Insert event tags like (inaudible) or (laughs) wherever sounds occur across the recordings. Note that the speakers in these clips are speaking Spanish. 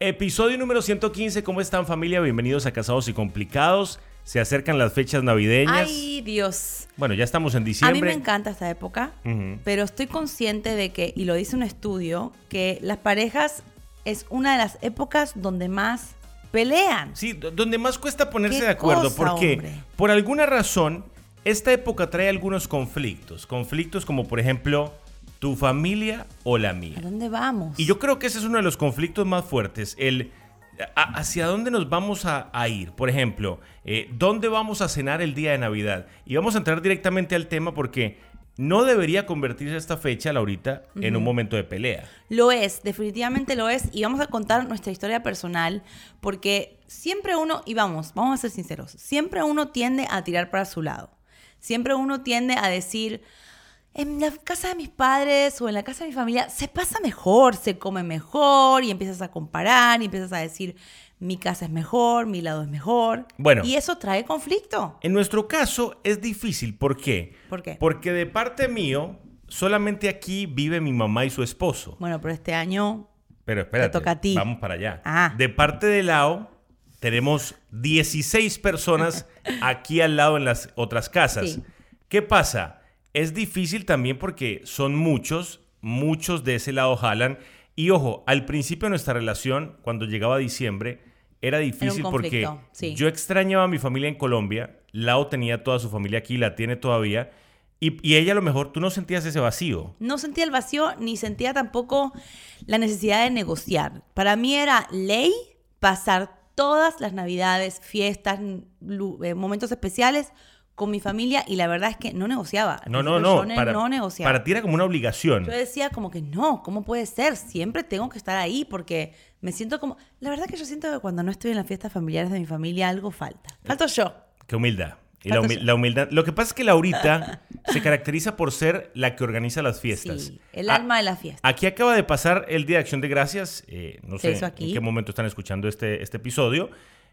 Episodio número 115, ¿cómo están familia? Bienvenidos a Casados y Complicados. Se acercan las fechas navideñas. Ay, Dios. Bueno, ya estamos en A diciembre. mí me encanta esta época, pero estoy consciente de que, y lo dice un estudio, que las parejas es una de las épocas donde más pelean. Sí, do- donde más cuesta ponerse de acuerdo, cosa, porque hombre. por alguna razón esta época trae algunos conflictos. Conflictos como por ejemplo tu familia o la ¿A mía. dónde vamos? Y yo creo que ese es uno de los conflictos más fuertes, el a- hacia dónde nos vamos a, a ir. Por ejemplo, eh, ¿dónde vamos a cenar el día de Navidad? Y vamos a entrar directamente al tema porque no debería convertirse esta fecha, Laurita, en un momento de pelea. Lo es, definitivamente lo es. Y vamos a contar nuestra historia personal, porque siempre uno, y vamos, vamos a ser sinceros, siempre uno tiende a tirar para su lado. Siempre uno tiende a decir, en la casa de mis padres o en la casa de mi familia se pasa mejor, se come mejor, y empiezas a comparar, y empiezas a decir, mi casa es mejor, mi lado es mejor. Bueno. Y eso trae conflicto. En nuestro caso es difícil, ¿por qué? ¿Por qué? Porque de parte mío, solamente aquí vive mi mamá y su esposo. Bueno, pero este año Pero espérate, toca a ti. vamos para allá. Ah. De parte de Lao, tenemos 16 personas (laughs) aquí al lado en las otras casas. Sí. ¿Qué pasa? Es difícil también porque son muchos, muchos de ese lado jalan. Y ojo, al principio de nuestra relación, cuando llegaba diciembre, era difícil porque sí. yo extrañaba a mi familia en Colombia, Lao tenía toda su familia aquí, la tiene todavía, y, y ella a lo mejor tú no sentías ese vacío. no sentía el vacío ni sentía tampoco la necesidad de negociar. Para mí era ley pasar todas las navidades, fiestas, eh, momentos especiales con mi familia y la verdad es que no negociaba. No, no, no. Para, no negociaba. para ti era como una obligación. Yo decía como que no, ¿cómo puede ser? Siempre tengo que estar ahí porque me siento como... La verdad que yo siento que cuando no estoy en las fiestas familiares de mi familia algo falta. Falto yo. Qué humildad. Y la, humi- humildad. Lo que pasa es que Laurita (laughs) se caracteriza por ser la que organiza las fiestas. Sí, el A- alma de la fiesta. Aquí acaba de pasar el Día de Acción de Gracias. eh, no Se sé aquí. en qué momento están escuchando este, este episodio.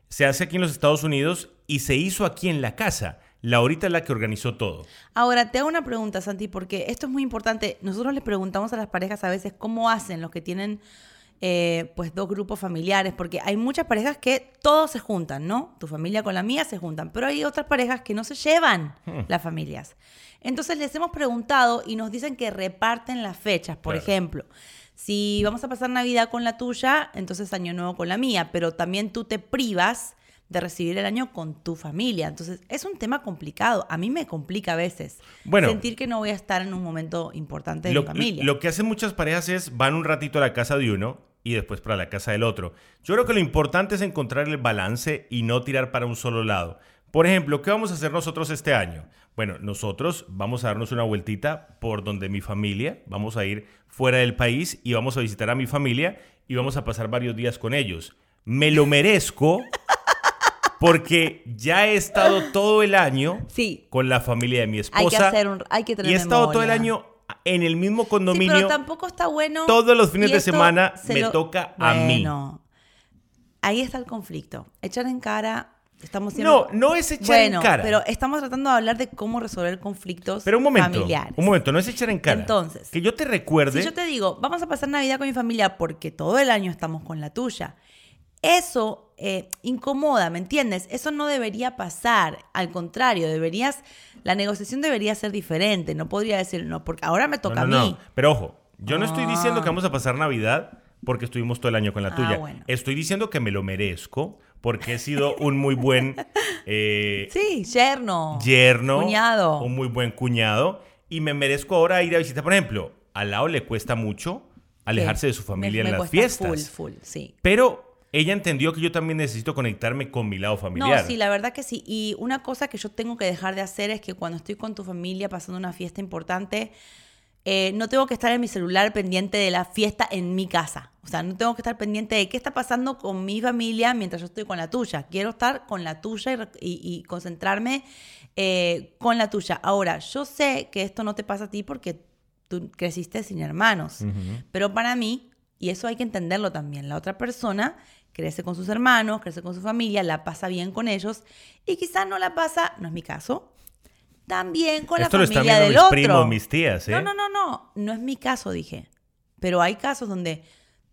Se hace aquí en los Estados Unidos y se hizo aquí en la casa. Laurita es la que organizó todo. Ahora, te hago una pregunta, Santi, porque esto es muy importante. Nosotros les preguntamos a las parejas a veces cómo hacen los que tienen eh, pues dos grupos familiares, porque hay muchas parejas que todos se juntan, ¿no? Tu familia con la mía se juntan, pero hay otras parejas que no se llevan las familias. Entonces les hemos preguntado y nos dicen que reparten las fechas. Por Claro. ejemplo, si vamos a pasar Navidad con la tuya, entonces Año Nuevo con la mía, pero también tú te privas de recibir el año con tu familia. Entonces, es un tema complicado. A mí me complica a veces Bueno. sentir que no voy a estar en un momento importante de Lo, mi familia. lo que hacen muchas parejas es van un ratito a la casa de uno y después para la casa del otro. Yo creo que lo importante es encontrar el balance y no tirar para un solo lado. Por ejemplo, ¿qué vamos a hacer nosotros este año? Bueno, nosotros vamos a darnos una vueltita por donde mi familia, vamos a ir fuera del país y vamos a visitar a mi familia y vamos a pasar varios días con ellos. Me lo merezco (laughs) porque ya he estado todo el año Sí. con la familia de mi esposa. Hay que hacer un- hay que tener Y he estado todo el año en el mismo Sí, condominio. pero tampoco está bueno. todos los fines de semana se me toca a mí. Ahí está el conflicto. Echar en cara. Estamos siempre... No, no es echar en cara. pero estamos tratando de hablar de cómo resolver conflictos Pero un momento, familiares. un momento, no es echar en cara. Entonces, que yo te recuerde. Si yo te digo, vamos a pasar Navidad con mi familia porque todo el año estamos con la tuya, eso eh, incomoda, ¿me entiendes? Eso no debería pasar. Al contrario, deberías, la negociación debería ser diferente. No podría decir, no, porque ahora me toca no, a mí. no. Pero ojo, yo no estoy Ah. diciendo que vamos a pasar Navidad porque estuvimos todo el año con la Ah, tuya. bueno. Estoy diciendo que me lo merezco porque he sido un muy buen (laughs) eh, Sí, yerno. yerno, Cuñado. un muy buen cuñado y me merezco ahora ir a visitar. Por ejemplo, al lado le cuesta mucho alejarse de su familia me- en me las fiestas. Full, full, sí. Pero ella entendió que yo también necesito conectarme con mi lado familiar. No, sí, la verdad que sí. Y una cosa que yo tengo que dejar de hacer es que cuando estoy con tu familia pasando una fiesta importante, eh, no tengo que estar en mi celular pendiente de la fiesta en mi casa. O sea, no tengo que estar pendiente de qué está pasando con mi familia mientras yo estoy con la tuya. Quiero estar con la tuya y, rec- y- y concentrarme eh, con la tuya. Ahora, yo sé que esto no te pasa a ti porque tú creciste sin hermanos. Pero para mí, y eso hay que entenderlo también, la otra persona crece con sus hermanos, crece con su familia, la pasa bien con ellos y quizás no la pasa, no es mi caso, también con Esto la lo están familia del mis otro. primos, mis tías, ¿eh? No, no, no, no, no es mi caso, dije. Pero hay casos donde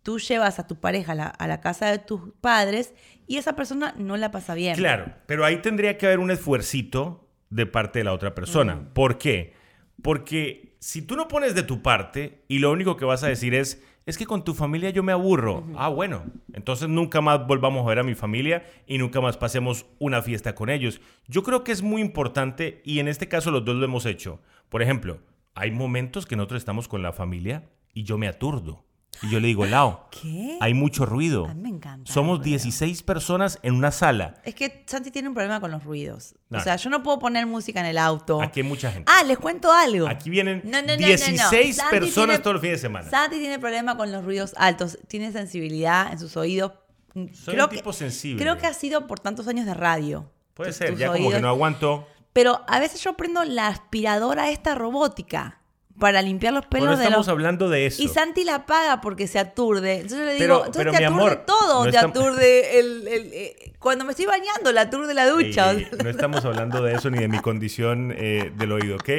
tú llevas a tu pareja a la, a la casa de tus padres y esa persona no la pasa bien. Claro, pero ahí tendría que haber un esfuercito de parte de la otra persona. Mm. ¿Por qué? Porque si tú no pones de tu parte y lo único que vas a decir es, es que con tu familia yo me aburro. Ah, bueno, entonces nunca más volvamos a ver a mi familia y nunca más pasemos una fiesta con ellos. Yo creo que es muy importante y en este caso los dos lo hemos hecho. Por ejemplo, hay momentos que nosotros estamos con la familia y yo me aturdo. Y yo le digo, Lao, ¿Qué? hay mucho ruido. A mí me encanta Somos ruido. 16 personas en una sala. Es que Santi tiene un problema con los ruidos. No. O sea, yo no puedo poner música en el auto. Aquí hay mucha gente. Ah, les cuento algo. Aquí vienen No, no, no, no, no. 16 Santi personas tiene- todos los fines de semana. Santi tiene problema con los ruidos altos. Tiene sensibilidad en sus oídos. Soy un tipo sensible. Creo que ha sido por tantos años de radio. Puede Tus- ser, tus ya como que oídos. no aguanto. Pero a veces yo prendo la aspiradora esta robótica para limpiar los Pero pelos no de estamos los... hablando de eso. Y Santi la apaga porque se aturde. Entonces yo le digo, Pero- entonces pero, te mi aturde amor, todo. no te aturde el, el- eh, Cuando me estoy bañando, le aturde la ducha. Ey, ey, no estamos hablando de eso ni de mi condición eh, del oído, ¿ok?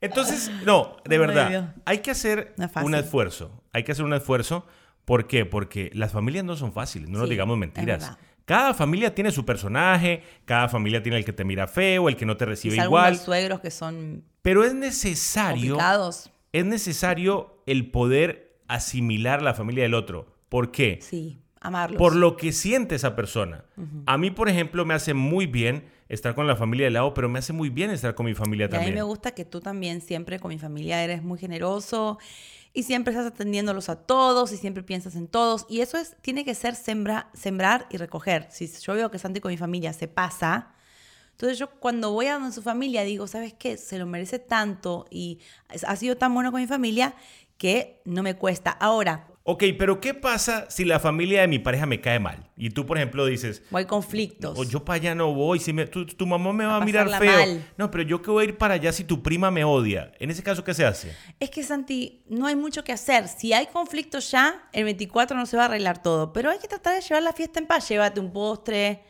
Entonces, no, de verdad, hay que hacer un esfuerzo. Hay que hacer un esfuerzo. ¿Por qué? Porque las familias no son fáciles, no nos digamos es mentiras. Cada familia tiene su personaje, cada familia tiene el que te mira feo, el que no te recibe Quizá igual. algunos suegros que son Pero es necesario complicados. es necesario el poder asimilar la familia del otro. ¿Por qué? Sí, amarlos. Por lo que siente esa persona. A mí, por ejemplo, me hace muy bien estar con la familia de lado, pero me hace muy bien estar con mi familia Y a mí también. me gusta que tú también siempre con mi familia eres muy generoso y siempre estás atendiéndolos a todos y siempre piensas en todos. Y eso es, tiene que ser sembra- sembrar y recoger. Si yo veo que Santi con mi familia se pasa, entonces yo cuando voy a donde su familia digo, ¿sabes qué? Se lo merece tanto y ha sido tan bueno con mi familia que no me cuesta. Ahora, Ok, pero ¿qué pasa si la familia de mi pareja me cae mal? Y tú, por ejemplo, dices, o hay conflictos. "O yo para allá no voy, si me- tu, tu mamá me va a, A mirar feo. mal. No, pero yo que voy a ir para allá si tu prima me odia. En ese caso, ¿qué se hace? Es que Santi, no hay mucho que hacer. Si hay conflicto ya, el 24 no se va a arreglar todo. Pero hay que tratar de llevar la fiesta en paz. Llévate un postre,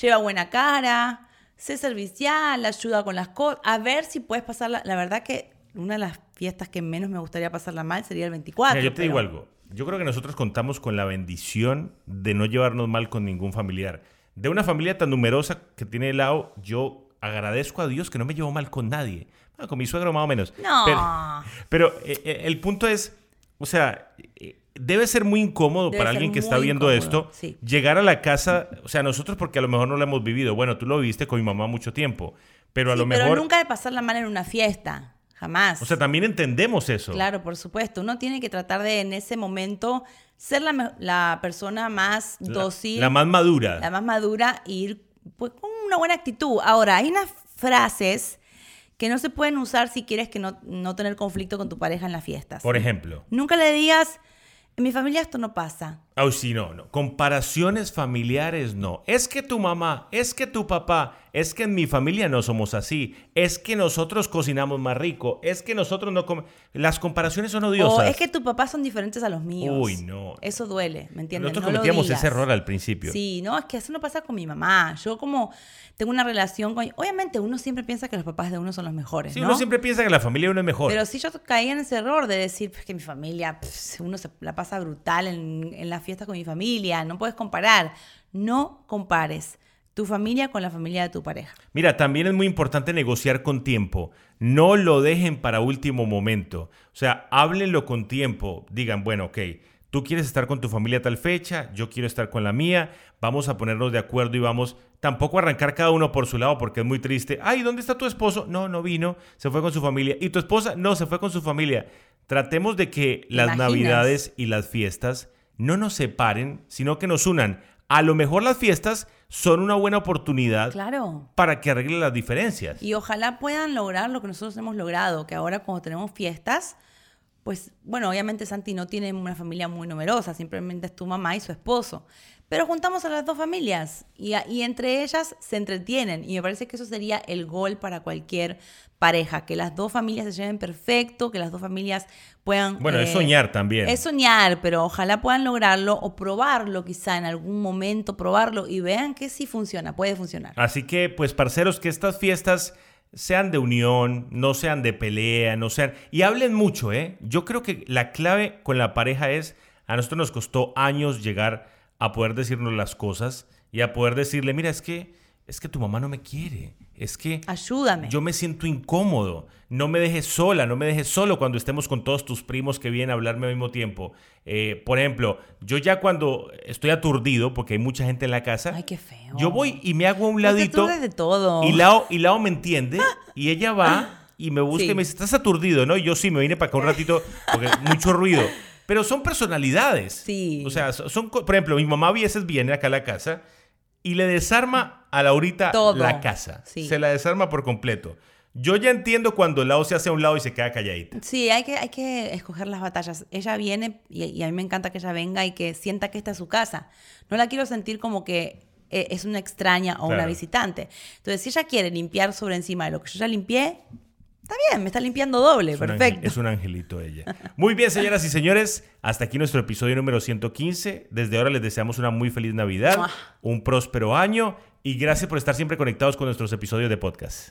lleva buena cara, sé servicial, ayuda con las cosas. A ver si puedes pasarla. La verdad que una de las fiestas que menos me gustaría pasarla mal sería el 24. Mira, yo te digo algo. Yo creo que nosotros contamos con la bendición de no llevarnos mal con ningún familiar. De una familia tan numerosa que tiene el lado, yo agradezco a Dios que no me llevo mal con nadie. Bueno, con mi suegro más o menos. No. Pero, (laughs) pero, eh, eh, el punto es, o sea, eh, debe ser muy incómodo Debe para alguien que está viendo incómodo, esto sí. llegar a la casa, o sea, nosotros porque a lo mejor no lo hemos vivido. Bueno, tú lo viviste con mi mamá mucho tiempo, pero a Sí, lo pero mejor, nunca de pasarla mal en una fiesta. Jamás. o sea, también entendemos eso. Claro, por supuesto. Uno tiene que tratar de en ese momento ser la, la persona más La- dócil. la más madura. la más madura e ir pues, con una buena actitud. Ahora, hay unas frases que no se pueden usar si quieres que no, no tener conflicto con tu pareja en las fiestas. Por ejemplo. Nunca le digas, en mi familia esto no pasa. Oh, sí, no, no. Comparaciones familiares, no. Es que tu mamá, es que tu papá, es que en mi familia no somos así. Es que nosotros cocinamos más rico. Es que nosotros no comemos. Las comparaciones son odiosas. O es que tus papás son diferentes a los míos. Uy, no. Eso duele, ¿me entiendes? Nosotros No cometíamos ese error al principio. Sí, no, es que eso no pasa con mi mamá. Yo como tengo una relación con... Obviamente uno siempre piensa que los papás de uno son los mejores, Sí, ¿no? uno siempre piensa que la familia de uno es mejor. Pero si yo caía en ese error de decir pues, que mi familia, uno se la pasa brutal en, en las fiestas con mi familia, no puedes comparar. No compares tu familia con la familia de tu pareja. Mira, también es muy importante negociar con tiempo. No lo dejen para último momento. O sea, háblenlo con tiempo. Digan, bueno, ok, tú quieres estar con tu familia a tal fecha, yo quiero estar con la mía, vamos a ponernos de acuerdo y vamos tampoco a arrancar cada uno por su lado porque es muy triste. Ay, ¿dónde está tu esposo? No, no vino, se fue con su familia. ¿Y tu esposa? No, se fue con su familia. Tratemos de que las imaginas? navidades y las fiestas no nos separen, sino que nos unan. A lo mejor las fiestas son una buena oportunidad Claro. para que arreglen las diferencias. Y ojalá puedan lograr lo que nosotros hemos logrado, que ahora cuando tenemos fiestas, pues bueno, obviamente Santi no tiene una familia muy numerosa, simplemente es tu mamá y su esposo. Pero juntamos a las dos familias y, a- y entre ellas se entretienen. Y me parece que eso sería el gol para cualquier pareja, que las dos familias se lleven perfecto, que las dos familias puedan... Bueno, es eh, soñar también. Es soñar, pero ojalá puedan lograrlo o probarlo quizá en algún momento, probarlo y vean que sí funciona, puede funcionar. Así que, pues, parceros, que estas fiestas sean de unión, no sean de pelea, no sean... Y hablen mucho, ¿eh? Yo creo que la clave con la pareja es A nosotros nos costó años llegar a poder decirnos las cosas y a poder decirle, mira, es que es que tu mamá no me quiere, es que Ayúdame. yo me siento incómodo, no me dejes sola, no me dejes solo cuando estemos con todos tus primos que vienen a hablarme al mismo tiempo. Eh, por ejemplo, yo ya cuando estoy aturdido, porque hay mucha gente en la casa, Ay, qué feo. yo voy y me hago a un ladito de todo. y Lao, y Lao me entiende (laughs) y ella va y me busca Sí. y me dice, estás aturdido, ¿no? Y yo sí, me vine para acá un ratito porque (laughs) mucho ruido. Pero son personalidades. Sí. O sea, son, por ejemplo, mi mamá a veces viene acá a la casa y le desarma a Laurita Todo. la casa. Sí. Se la desarma por completo. Yo ya entiendo cuando Lao se hace a un lado y se queda calladita. Sí, hay que, hay que escoger las batallas. Ella viene y, y a mí me encanta que ella venga y que sienta que esta es su casa. No la quiero sentir como que eh, es una extraña o una visitante. Entonces, si ella quiere limpiar sobre encima de lo que yo ya limpié, está bien, me está limpiando doble, Es un ángel- perfecto. es un angelito ella. Muy bien, señoras y señores. Hasta aquí nuestro episodio número 115. Desde ahora les deseamos una muy feliz Navidad, un próspero año y gracias por estar siempre conectados con nuestros episodios de podcast.